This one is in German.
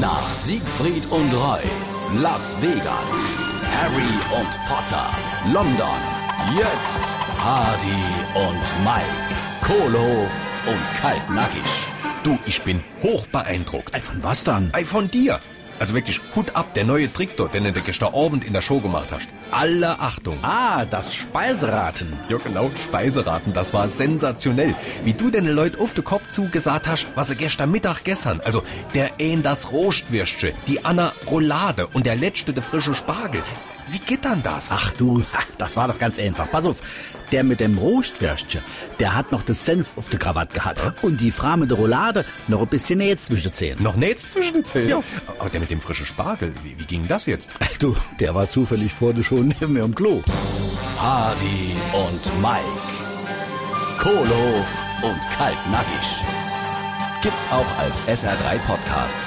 Nach Siegfried und Roy, Las Vegas, Harry und Potter, London, jetzt Hardy und Mike, Kohlhof und Kaltnackig. Du, ich bin hoch beeindruckt. Ey, von was dann? Ey, von dir. Also wirklich, Hut ab, der neue Trick dort, den du gestern Abend in der Show gemacht hast. Alle Achtung. Ah, das Speiseraten. Ja, genau, Speiseraten, das war sensationell. Wie du den Leuten auf den Kopf zugesagt hast, was sie gestern Mittag gestern. Also, der ein das Roastwürstchen, die Anna Roulade und der letzte der frische Spargel. Wie geht dann das? Ach du, das war doch ganz einfach. Pass auf, der mit dem Roastwürstchen, der hat noch das Senf auf der Krawatte gehabt. Und die Frau mit der Roulade noch ein bisschen näher zwischen den Zähnen. Noch nichts zwischen den Zähnen? Ja. Aber der mit dem frischen Spargel, wie, wie ging das jetzt? Du, der war zufällig vor dir schon neben mir im Klo. Hardy und Mike, Kohlhof und Kaltnackig. Gibt's auch als SR3 Podcast.